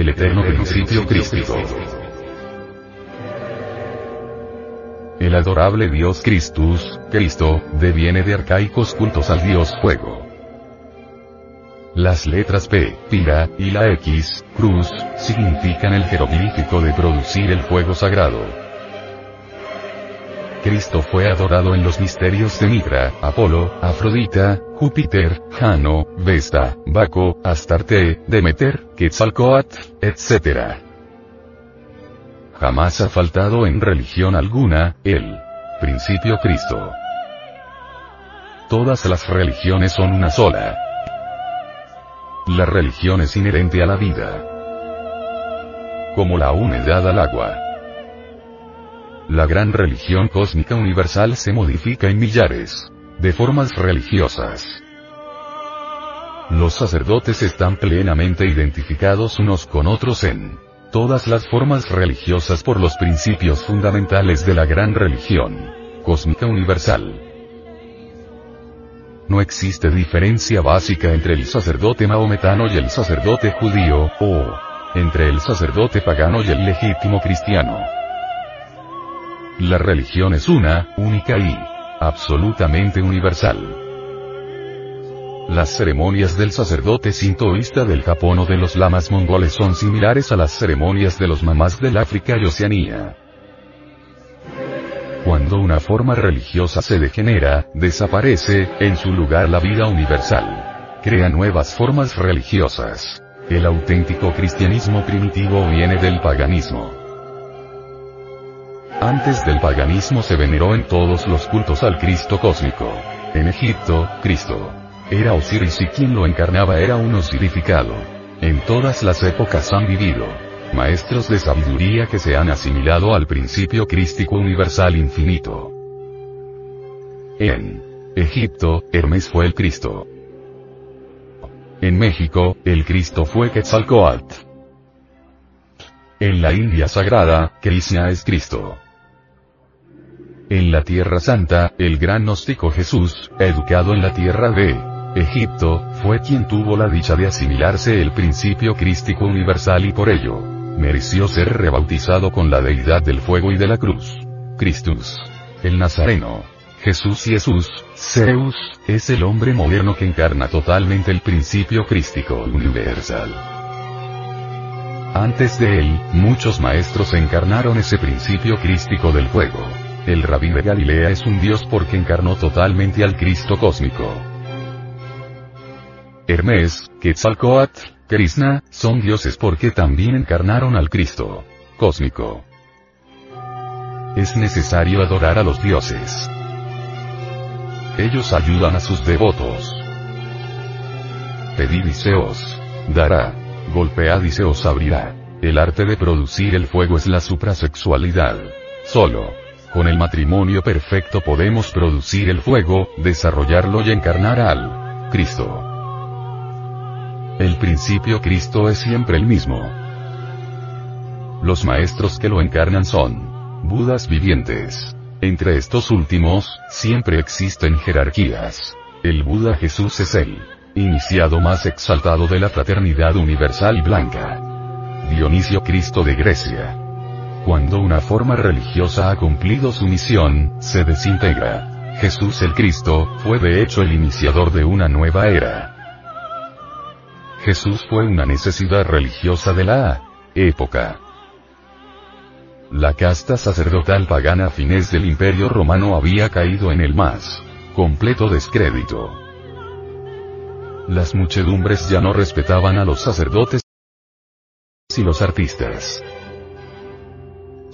el eterno principio crístico. El adorable Dios Christus, Cristo, deviene de arcaicos cultos al Dios Fuego. Las letras P, Pira, y la X, Cruz, significan el jeroglífico de producir el fuego sagrado. Cristo fue adorado en los misterios de Mitra, Apolo, Afrodita, Júpiter, Jano, Vesta, Baco, Astarte, Demeter, Quetzalcoatl, etc. Jamás ha faltado en religión alguna, el principio Cristo. Todas las religiones son una sola. La religión es inherente a la vida. Como la humedad al agua. La gran religión cósmica universal se modifica en millares de formas religiosas. Los sacerdotes están plenamente identificados unos con otros en todas las formas religiosas por los principios fundamentales de la gran religión cósmica universal. No existe diferencia básica entre el sacerdote maometano y el sacerdote judío, o entre el sacerdote pagano y el legítimo cristiano. La religión es una, única y absolutamente universal. Las ceremonias del sacerdote sintoísta del Japón o de los lamas mongoles son similares a las ceremonias de los mamás del África y Oceanía. Cuando una forma religiosa se degenera, desaparece, en su lugar la vida universal. Crea nuevas formas religiosas. El auténtico cristianismo primitivo viene del paganismo. Antes del paganismo se veneró en todos los cultos al Cristo cósmico. En Egipto, Cristo era Osiris y quien lo encarnaba era un osirificado. En todas las épocas han vivido maestros de sabiduría que se han asimilado al principio crístico universal infinito. En Egipto, Hermes fue el Cristo. En México, el Cristo fue Quetzalcoatl. En la India sagrada, Krishna es Cristo. En la Tierra Santa, el gran gnóstico Jesús, educado en la tierra de Egipto, fue quien tuvo la dicha de asimilarse el principio crístico universal y por ello, mereció ser rebautizado con la deidad del fuego y de la cruz. Christus. El Nazareno. Jesús Jesús, Zeus, es el hombre moderno que encarna totalmente el principio crístico universal. Antes de él, muchos maestros encarnaron ese principio crístico del fuego. El rabí de Galilea es un dios porque encarnó totalmente al Cristo cósmico. Hermes, Quetzalcoatl, Krishna, son dioses porque también encarnaron al Cristo cósmico. Es necesario adorar a los dioses. Ellos ayudan a sus devotos. Pedid y se os dará. Golpead y se os abrirá. El arte de producir el fuego es la suprasexualidad. Solo. Con el matrimonio perfecto podemos producir el fuego, desarrollarlo y encarnar al Cristo. El principio Cristo es siempre el mismo. Los maestros que lo encarnan son Budas vivientes. Entre estos últimos, siempre existen jerarquías. El Buda Jesús es el iniciado más exaltado de la fraternidad universal blanca. Dionisio Cristo de Grecia. Cuando una forma religiosa ha cumplido su misión, se desintegra. Jesús el Cristo, fue de hecho el iniciador de una nueva era. Jesús fue una necesidad religiosa de la época. La casta sacerdotal pagana a fines del Imperio Romano había caído en el más completo descrédito. Las muchedumbres ya no respetaban a los sacerdotes y los artistas.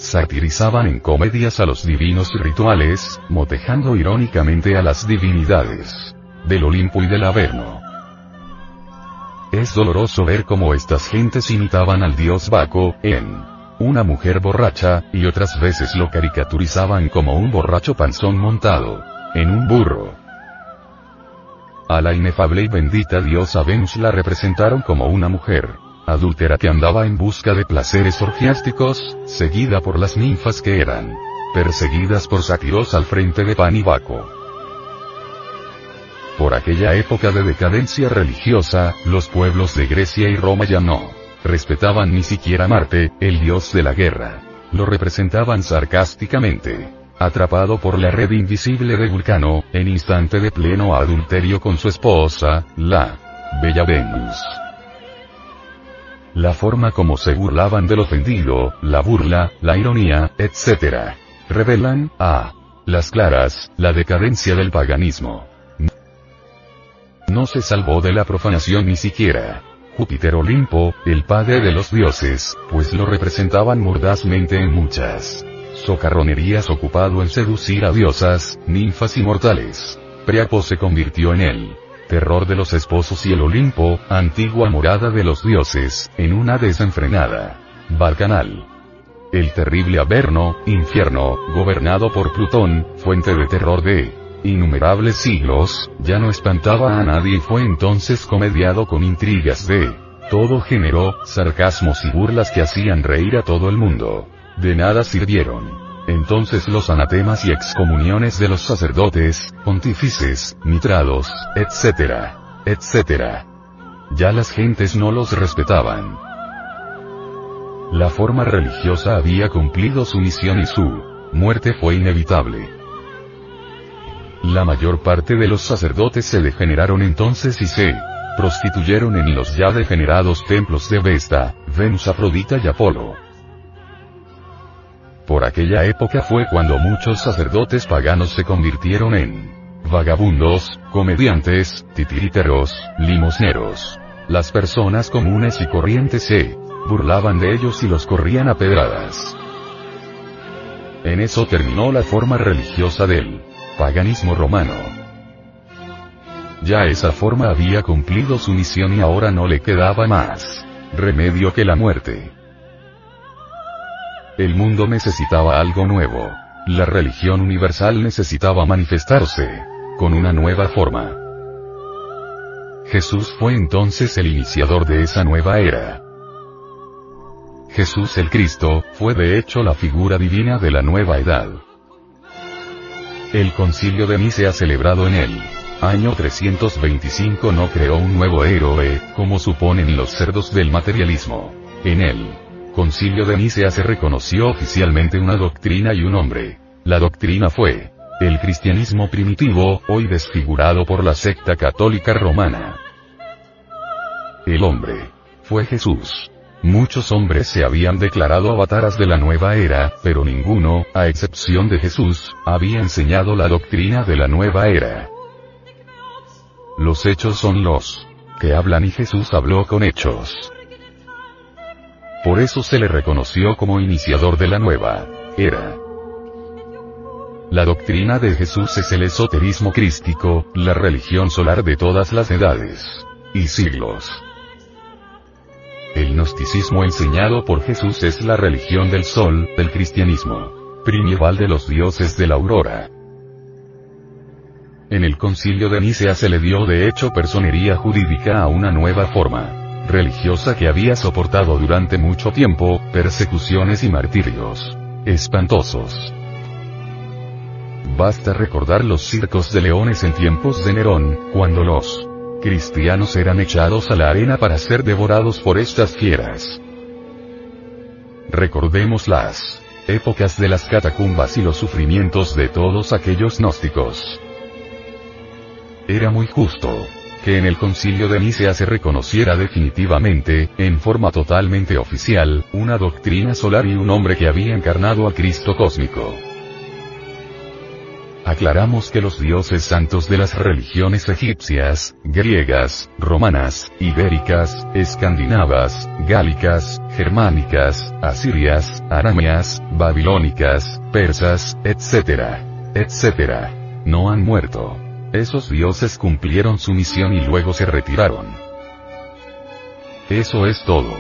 Satirizaban en comedias a los divinos rituales, motejando irónicamente a las divinidades del Olimpo y del Averno. Es doloroso ver cómo estas gentes imitaban al dios Baco, en una mujer borracha, y otras veces lo caricaturizaban como un borracho panzón montado en un burro. A la inefable y bendita diosa Venus la representaron como una mujer adúltera que andaba en busca de placeres orgiásticos, seguida por las ninfas que eran perseguidas por sátiros al frente de Pan y Baco. Por aquella época de decadencia religiosa, los pueblos de Grecia y Roma ya no respetaban ni siquiera Marte, el dios de la guerra. Lo representaban sarcásticamente. Atrapado por la red invisible de Vulcano, en instante de pleno adulterio con su esposa, la Bella Venus. La forma como se burlaban del ofendido, la burla, la ironía, etc. Revelan, a las claras, la decadencia del paganismo. No se salvó de la profanación ni siquiera. Júpiter Olimpo, el padre de los dioses, pues lo representaban mordazmente en muchas socarronerías ocupado en seducir a diosas, ninfas y mortales. Priapo se convirtió en el terror de los esposos y el Olimpo, antigua morada de los dioses, en una desenfrenada Balcanal. El terrible Averno, infierno, gobernado por Plutón, fuente de terror de innumerables siglos, ya no espantaba a nadie y fue entonces comediado con intrigas de todo género, sarcasmos y burlas que hacían reír a todo el mundo. De nada sirvieron. Entonces los anatemas y excomuniones de los sacerdotes, pontífices, mitrados, etc. etc. Ya las gentes no los respetaban. La forma religiosa había cumplido su misión y su muerte fue inevitable. La mayor parte de los sacerdotes se degeneraron entonces y se prostituyeron en los ya degenerados templos de Vesta, Venus Afrodita y Apolo. Por aquella época fue cuando muchos sacerdotes paganos se convirtieron en vagabundos, comediantes, titiriteros, limosneros. Las personas comunes y corrientes se burlaban de ellos y los corrían a pedradas. En eso terminó la forma religiosa del paganismo romano. Ya esa forma había cumplido su misión y ahora no le quedaba más remedio que la muerte. El mundo necesitaba algo nuevo. La religión universal necesitaba manifestarse con una nueva forma. Jesús fue entonces el iniciador de esa nueva era. Jesús el Cristo, fue de hecho la figura divina de la nueva edad. El concilio de Nicea celebrado en el año 325 no creó un nuevo héroe, como suponen los cerdos del materialismo. En el concilio de Nicea se reconoció oficialmente una doctrina y un hombre. La doctrina fue el cristianismo primitivo, hoy desfigurado por la secta católica romana. El hombre fue Jesús. Muchos hombres se habían declarado avataras de la nueva era, pero ninguno, a excepción de Jesús, había enseñado la doctrina de la nueva era. Los hechos son los que hablan y Jesús habló con hechos. Por eso se le reconoció como iniciador de la nueva era. La doctrina de Jesús es el esoterismo crístico, la religión solar de todas las edades y siglos. El gnosticismo enseñado por Jesús es la religión del sol, del cristianismo. Primeval de los dioses de la aurora. En el concilio de Nicea se le dio de hecho personería jurídica a una nueva forma religiosa que había soportado durante mucho tiempo, persecuciones y martirios espantosos. Basta recordar los circos de leones en tiempos de Nerón, cuando los cristianos eran echados a la arena para ser devorados por estas fieras. Recordemos las épocas de las catacumbas y los sufrimientos de todos aquellos gnósticos. Era muy justo que en el concilio de Nicea se reconociera definitivamente, en forma totalmente oficial, una doctrina solar y un hombre que había encarnado al Cristo cósmico. Aclaramos que los dioses santos de las religiones egipcias, griegas, romanas, ibéricas, escandinavas, gálicas, germánicas, asirias, arameas, babilónicas, persas, etc. etc. No han muerto. Esos dioses cumplieron su misión y luego se retiraron. Eso es todo.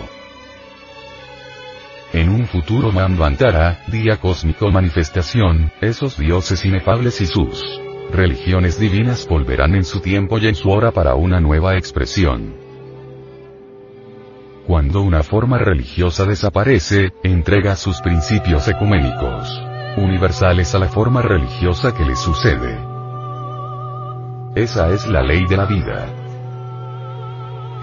En un futuro Manvantara, día cósmico manifestación, esos dioses inefables y sus religiones divinas volverán en su tiempo y en su hora para una nueva expresión. Cuando una forma religiosa desaparece, entrega sus principios ecuménicos universales a la forma religiosa que le sucede. Esa es la ley de la vida.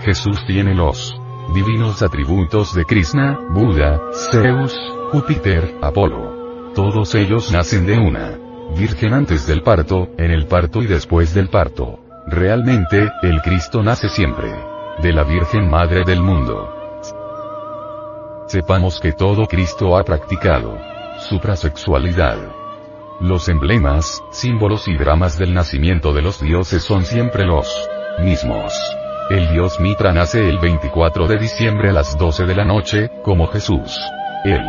Jesús tiene los divinos atributos de Krishna, Buda, Zeus, Júpiter, Apolo. Todos ellos nacen de una virgen antes del parto, en el parto y después del parto. Realmente, el Cristo nace siempre de la Virgen Madre del mundo. Sepamos que todo Cristo ha practicado suprasexualidad. Los emblemas, símbolos y dramas del nacimiento de los dioses son siempre los mismos. El dios Mitra nace el 24 de diciembre a las 12 de la noche, como Jesús. El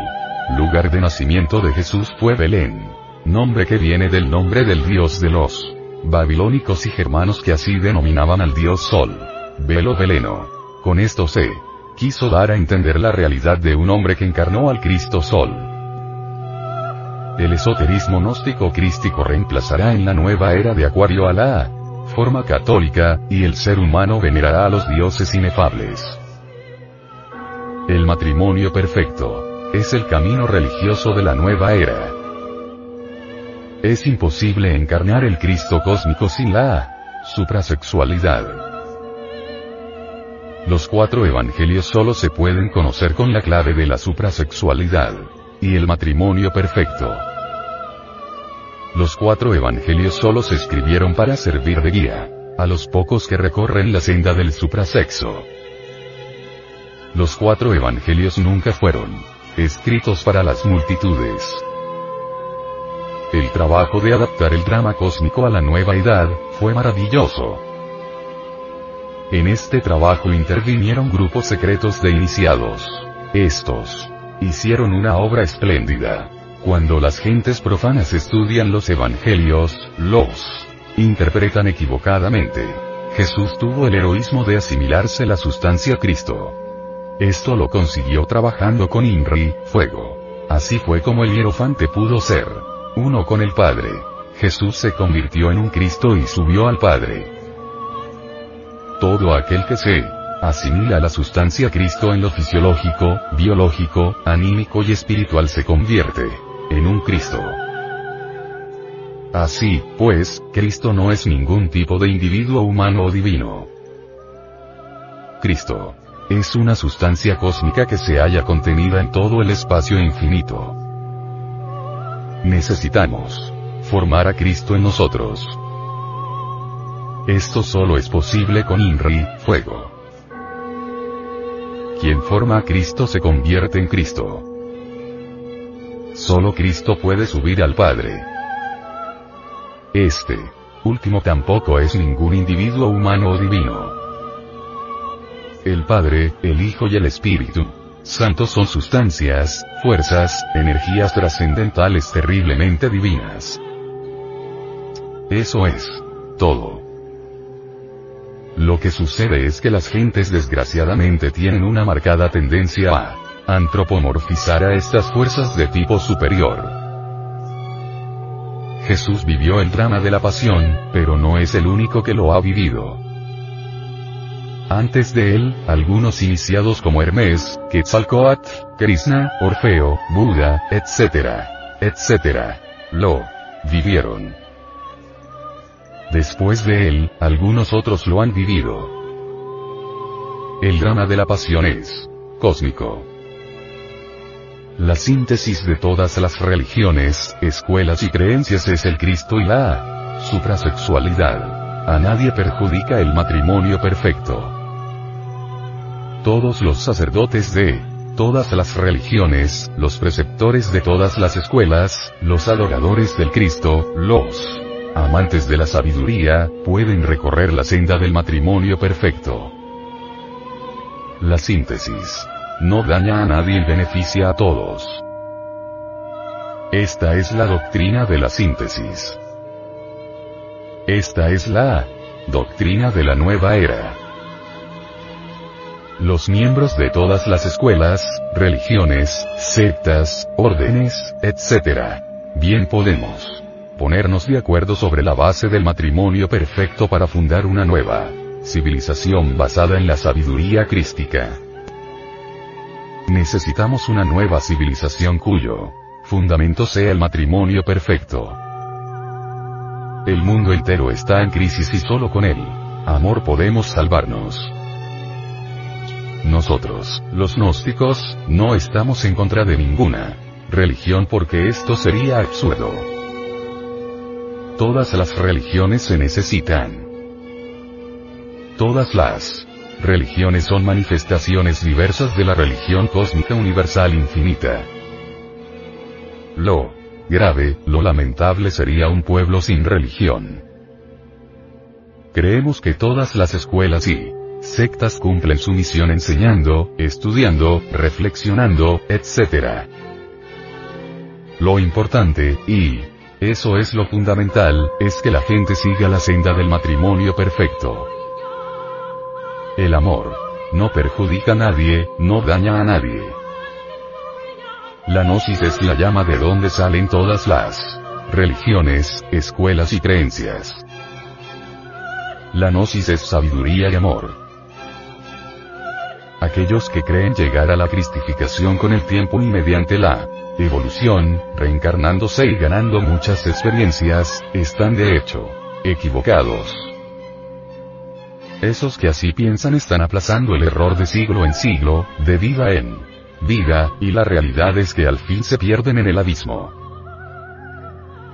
lugar de nacimiento de Jesús fue Belén. Nombre que viene del nombre del dios de los babilónicos y germanos que así denominaban al dios Sol. Velo Beleno. Con esto se quiso dar a entender la realidad de un hombre que encarnó al Cristo Sol. El esoterismo gnóstico crístico reemplazará en la nueva era de Acuario a la forma católica, y el ser humano venerará a los dioses inefables. El matrimonio perfecto es el camino religioso de la nueva era. Es imposible encarnar el Cristo cósmico sin la suprasexualidad. Los cuatro evangelios solo se pueden conocer con la clave de la suprasexualidad y el matrimonio perfecto. Los cuatro evangelios solo se escribieron para servir de guía a los pocos que recorren la senda del suprasexo. Los cuatro evangelios nunca fueron escritos para las multitudes. El trabajo de adaptar el drama cósmico a la nueva edad fue maravilloso. En este trabajo intervinieron grupos secretos de iniciados. Estos hicieron una obra espléndida. Cuando las gentes profanas estudian los evangelios, los interpretan equivocadamente. Jesús tuvo el heroísmo de asimilarse la sustancia Cristo. Esto lo consiguió trabajando con Inri, fuego. Así fue como el hierofante pudo ser uno con el Padre. Jesús se convirtió en un Cristo y subió al Padre. Todo aquel que se asimila la sustancia Cristo en lo fisiológico, biológico, anímico y espiritual se convierte en un Cristo. Así, pues, Cristo no es ningún tipo de individuo humano o divino. Cristo es una sustancia cósmica que se halla contenida en todo el espacio infinito. Necesitamos formar a Cristo en nosotros. Esto solo es posible con INRI, fuego. Quien forma a Cristo se convierte en Cristo. Solo Cristo puede subir al Padre. Este último tampoco es ningún individuo humano o divino. El Padre, el Hijo y el Espíritu Santo son sustancias, fuerzas, energías trascendentales terriblemente divinas. Eso es todo. Lo que sucede es que las gentes desgraciadamente tienen una marcada tendencia a antropomorfizar a estas fuerzas de tipo superior. Jesús vivió el drama de la pasión, pero no es el único que lo ha vivido. Antes de él, algunos iniciados como Hermes, Quetzalcoatl, Krishna, Orfeo, Buda, etc., etc., lo vivieron. Después de él, algunos otros lo han vivido. El drama de la pasión es cósmico. La síntesis de todas las religiones, escuelas y creencias es el Cristo y la suprasexualidad. A nadie perjudica el matrimonio perfecto. Todos los sacerdotes de todas las religiones, los preceptores de todas las escuelas, los adoradores del Cristo, los amantes de la sabiduría, pueden recorrer la senda del matrimonio perfecto. La síntesis no daña a nadie y beneficia a todos. Esta es la doctrina de la síntesis. Esta es la doctrina de la nueva era. Los miembros de todas las escuelas, religiones, sectas, órdenes, etc. Bien podemos ponernos de acuerdo sobre la base del matrimonio perfecto para fundar una nueva civilización basada en la sabiduría crística. Necesitamos una nueva civilización cuyo fundamento sea el matrimonio perfecto. El mundo entero está en crisis y solo con él, amor podemos salvarnos. Nosotros, los gnósticos, no estamos en contra de ninguna religión porque esto sería absurdo. Todas las religiones se necesitan. Todas las religiones son manifestaciones diversas de la religión cósmica universal infinita. Lo grave, lo lamentable sería un pueblo sin religión. Creemos que todas las escuelas y sectas cumplen su misión enseñando, estudiando, reflexionando, etc. Lo importante, y eso es lo fundamental, es que la gente siga la senda del matrimonio perfecto. El amor no perjudica a nadie, no daña a nadie. La gnosis es la llama de donde salen todas las religiones, escuelas y creencias. La gnosis es sabiduría y amor. Aquellos que creen llegar a la cristificación con el tiempo y mediante la evolución, reencarnándose y ganando muchas experiencias, están de hecho equivocados. Esos que así piensan están aplazando el error de siglo en siglo, de vida en vida, y la realidad es que al fin se pierden en el abismo.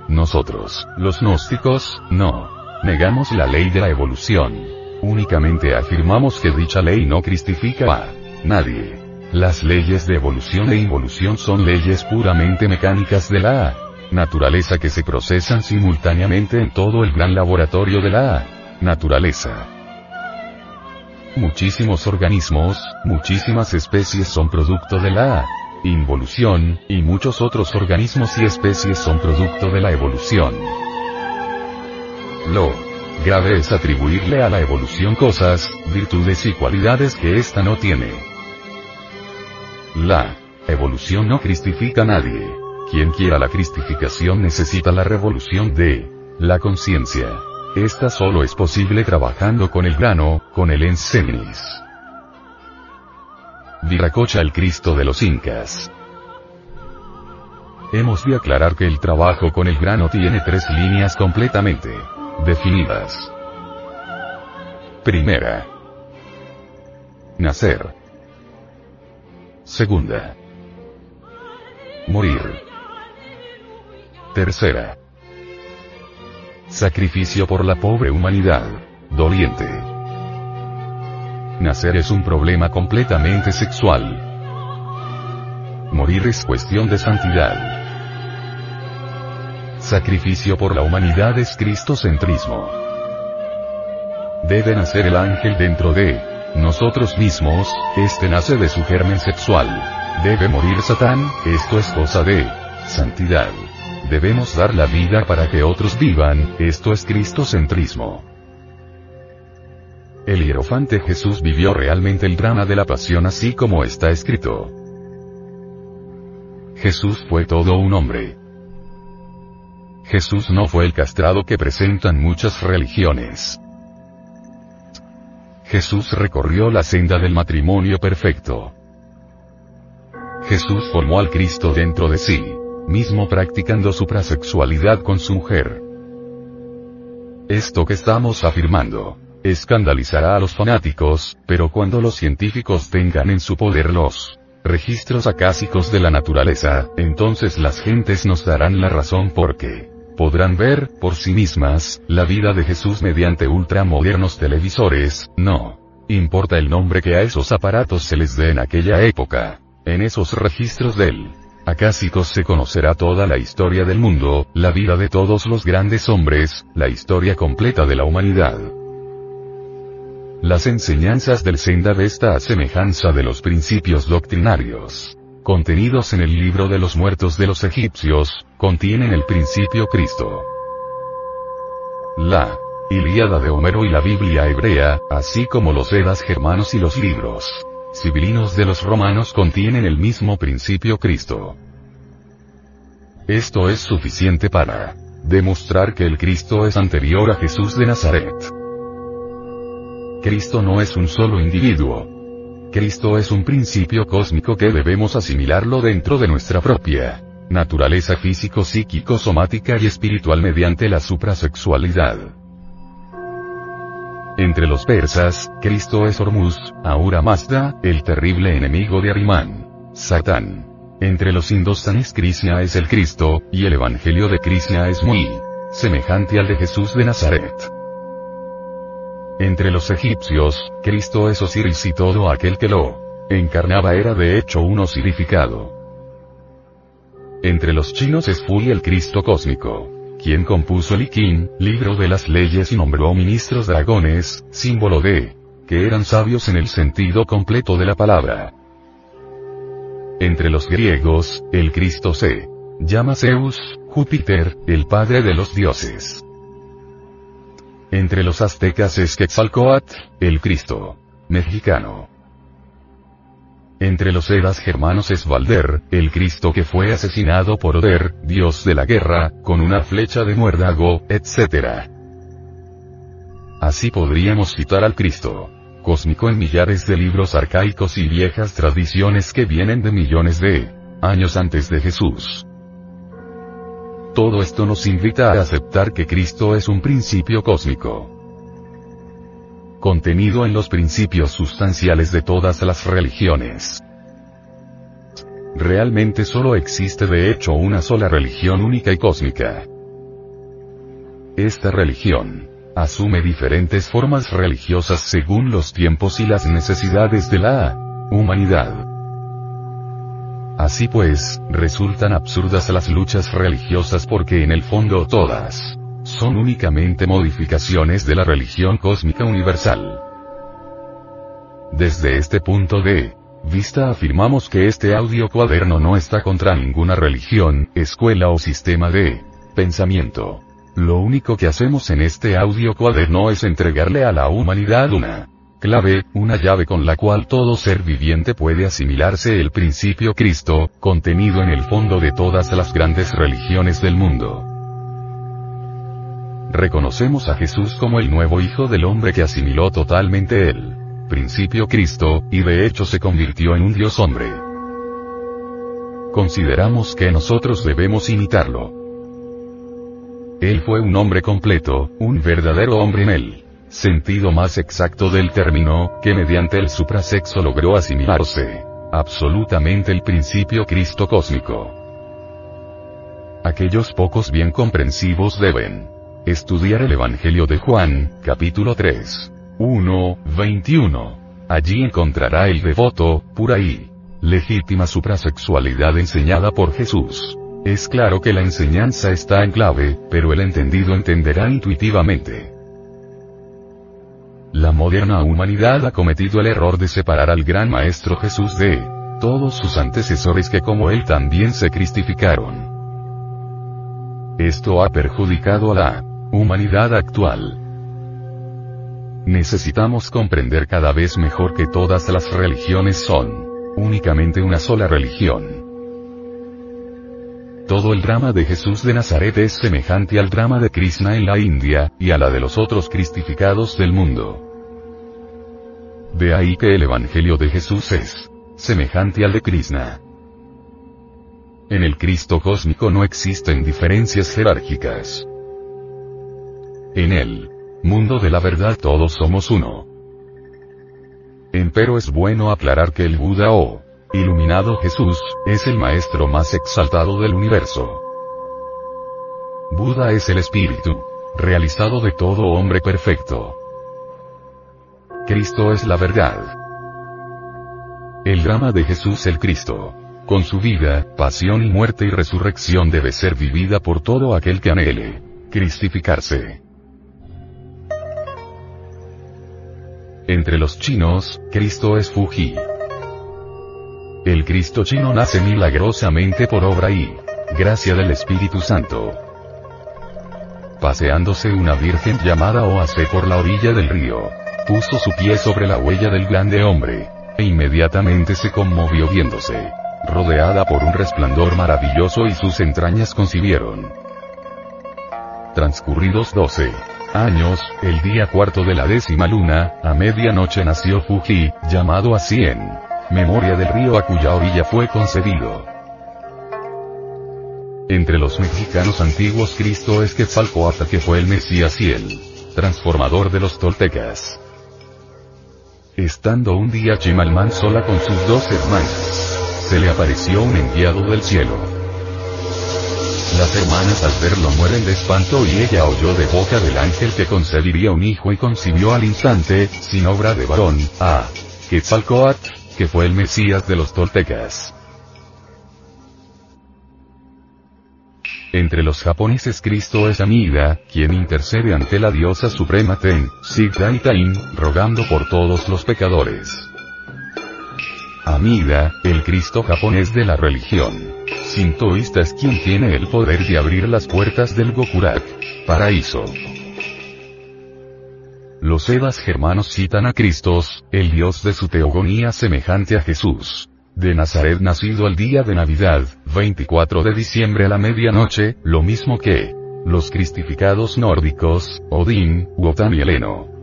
Nosotros, los gnósticos, no negamos la ley de la evolución. Únicamente afirmamos que dicha ley no cristifica a nadie. Las leyes de evolución e involución son leyes puramente mecánicas de la naturaleza que se procesan simultáneamente en todo el gran laboratorio de la naturaleza. Muchísimos organismos, muchísimas especies son producto de la involución, y muchos otros organismos y especies son producto de la evolución. Lo Grave es atribuirle a la evolución cosas, virtudes y cualidades que ésta no tiene. La evolución no cristifica a nadie. Quien quiera la cristificación necesita la revolución de la conciencia. Esta solo es posible trabajando con el grano, con el ensenis. Viracocha el Cristo de los Incas. Hemos de aclarar que el trabajo con el grano tiene tres líneas completamente definidas. Primera. Nacer. Segunda. Morir. Tercera. Sacrificio por la pobre humanidad, doliente. Nacer es un problema completamente sexual. Morir es cuestión de santidad. Sacrificio por la humanidad es cristocentrismo. Debe nacer el ángel dentro de nosotros mismos, este nace de su germen sexual. Debe morir Satán, esto es cosa de santidad. Debemos dar la vida para que otros vivan, esto es cristocentrismo. El hierofante Jesús vivió realmente el drama de la pasión así como está escrito. Jesús fue todo un hombre. Jesús no fue el castrado que presentan muchas religiones. Jesús recorrió la senda del matrimonio perfecto. Jesús formó al Cristo dentro de sí, mismo practicando su prasexualidad con su mujer. Esto que estamos afirmando, escandalizará a los fanáticos, pero cuando los científicos tengan en su poder los registros acásicos de la naturaleza, entonces las gentes nos darán la razón porque podrán ver, por sí mismas, la vida de Jesús mediante ultramodernos televisores, no. Importa el nombre que a esos aparatos se les dé en aquella época. En esos registros del acásicos se conocerá toda la historia del mundo, la vida de todos los grandes hombres, la historia completa de la humanidad. Las enseñanzas del Senda Vesta a semejanza de los principios doctrinarios contenidos en el libro de los muertos de los egipcios, contienen el principio Cristo. La Ilíada de Homero y la Biblia hebrea, así como los Edas germanos y los libros civilinos de los romanos contienen el mismo principio Cristo. Esto es suficiente para demostrar que el Cristo es anterior a Jesús de Nazaret. Cristo no es un solo individuo, Cristo es un principio cósmico que debemos asimilarlo dentro de nuestra propia naturaleza físico, psíquico, somática y espiritual mediante la suprasexualidad. Entre los persas, Cristo es Hormuz, Ahura Mazda, el terrible enemigo de Arimán. Satán. Entre los indostanes Krishna es el Cristo, y el Evangelio de Krishna es muy semejante al de Jesús de Nazaret. Entre los egipcios, Cristo es Osiris y todo aquel que lo encarnaba era de hecho un osirificado. Entre los chinos es Fui el Cristo cósmico, quien compuso el Ikin, libro de las leyes y nombró ministros dragones, símbolo de que eran sabios en el sentido completo de la palabra. Entre los griegos, el Cristo se llama Zeus, Júpiter, el padre de los dioses. Entre los aztecas es Quetzalcoatl, el Cristo mexicano. Entre los eras germanos es Valder, el Cristo que fue asesinado por Oder, dios de la guerra, con una flecha de muérdago, etc. Así podríamos citar al Cristo cósmico en millares de libros arcaicos y viejas tradiciones que vienen de millones de años antes de Jesús. Todo esto nos invita a aceptar que Cristo es un principio cósmico contenido en los principios sustanciales de todas las religiones. Realmente solo existe de hecho una sola religión única y cósmica. Esta religión asume diferentes formas religiosas según los tiempos y las necesidades de la humanidad. Así pues, resultan absurdas las luchas religiosas porque en el fondo todas son únicamente modificaciones de la religión cósmica universal. Desde este punto de vista afirmamos que este audio cuaderno no está contra ninguna religión, escuela o sistema de pensamiento. Lo único que hacemos en este audio cuaderno es entregarle a la humanidad una clave, una llave con la cual todo ser viviente puede asimilarse el principio Cristo, contenido en el fondo de todas las grandes religiones del mundo. Reconocemos a Jesús como el nuevo Hijo del Hombre que asimiló totalmente el principio Cristo, y de hecho se convirtió en un Dios hombre. Consideramos que nosotros debemos imitarlo. Él fue un hombre completo, un verdadero hombre en el sentido más exacto del término, que mediante el suprasexo logró asimilarse absolutamente el principio Cristo cósmico. Aquellos pocos bien comprensivos deben Estudiar el Evangelio de Juan, capítulo 3. 1, 21. Allí encontrará el devoto, pura y legítima suprasexualidad enseñada por Jesús. Es claro que la enseñanza está en clave, pero el entendido entenderá intuitivamente. La moderna humanidad ha cometido el error de separar al gran Maestro Jesús de todos sus antecesores que como él también se cristificaron. Esto ha perjudicado a la Humanidad actual. Necesitamos comprender cada vez mejor que todas las religiones son únicamente una sola religión. Todo el drama de Jesús de Nazaret es semejante al drama de Krishna en la India, y a la de los otros cristificados del mundo. De ahí que el Evangelio de Jesús es semejante al de Krishna. En el Cristo cósmico no existen diferencias jerárquicas. En el mundo de la verdad todos somos uno. Empero es bueno aclarar que el Buda o iluminado Jesús, es el maestro más exaltado del universo. Buda es el espíritu, realizado de todo hombre perfecto. Cristo es la verdad. El drama de Jesús el Cristo, con su vida, pasión y muerte y resurrección debe ser vivida por todo aquel que anhele cristificarse. Entre los chinos, Cristo es Fuji. El Cristo chino nace milagrosamente por obra y gracia del Espíritu Santo. Paseándose una virgen llamada Oase por la orilla del río, puso su pie sobre la huella del grande hombre, e inmediatamente se conmovió viéndose, rodeada por un resplandor maravilloso y sus entrañas concibieron. Transcurridos doce años, el día cuarto de la décima luna, a medianoche nació Fuji, llamado así en memoria del río a cuya orilla fue concebido. Entre los mexicanos antiguos Cristo es Quetzalcoatl que fue el Mesías y el transformador de los toltecas. Estando un día Chimalman sola con sus dos hermanas, se le apareció un enviado del cielo. Las hermanas al verlo mueren de espanto y ella oyó de boca del ángel que concebiría un hijo y concibió al instante, sin obra de varón, a Quetzalcoatl, que fue el Mesías de los toltecas. Entre los japoneses Cristo es Amida, quien intercede ante la diosa suprema Ten, y Tain, rogando por todos los pecadores. Amida, el Cristo japonés de la religión. Sintoísta es quien tiene el poder de abrir las puertas del Gokurak, paraíso. Los Edas germanos citan a Cristo, el dios de su teogonía semejante a Jesús de Nazaret nacido el día de Navidad, 24 de diciembre a la medianoche, lo mismo que los cristificados nórdicos, Odín, Wotan y Heleno.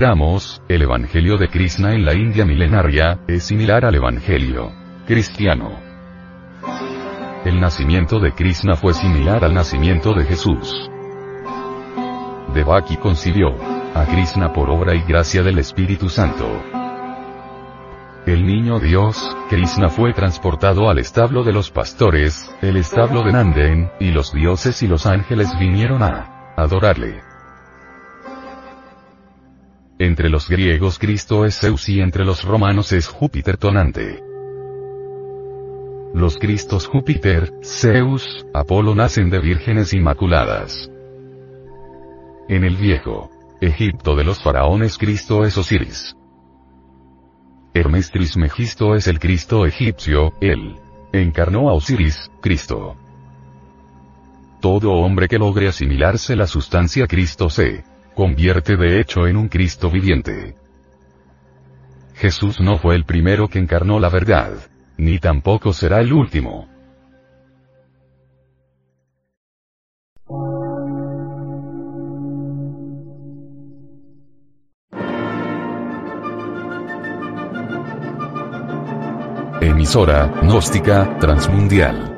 El Evangelio de Krishna en la India milenaria, es similar al Evangelio cristiano. El nacimiento de Krishna fue similar al nacimiento de Jesús. Devaki concibió a Krishna por obra y gracia del Espíritu Santo. El niño Dios, Krishna fue transportado al establo de los pastores, el establo de Nanden, y los dioses y los ángeles vinieron a adorarle. Entre los griegos Cristo es Zeus y entre los romanos es Júpiter tonante. Los Cristos Júpiter, Zeus, Apolo nacen de vírgenes inmaculadas. En el viejo Egipto de los faraones Cristo es Osiris. Hermes Trismegisto es el Cristo egipcio, él encarnó a Osiris, Cristo. Todo hombre que logre asimilarse la sustancia Cristo se convierte de hecho en un Cristo viviente. Jesús no fue el primero que encarnó la verdad, ni tampoco será el último. Emisora, gnóstica, transmundial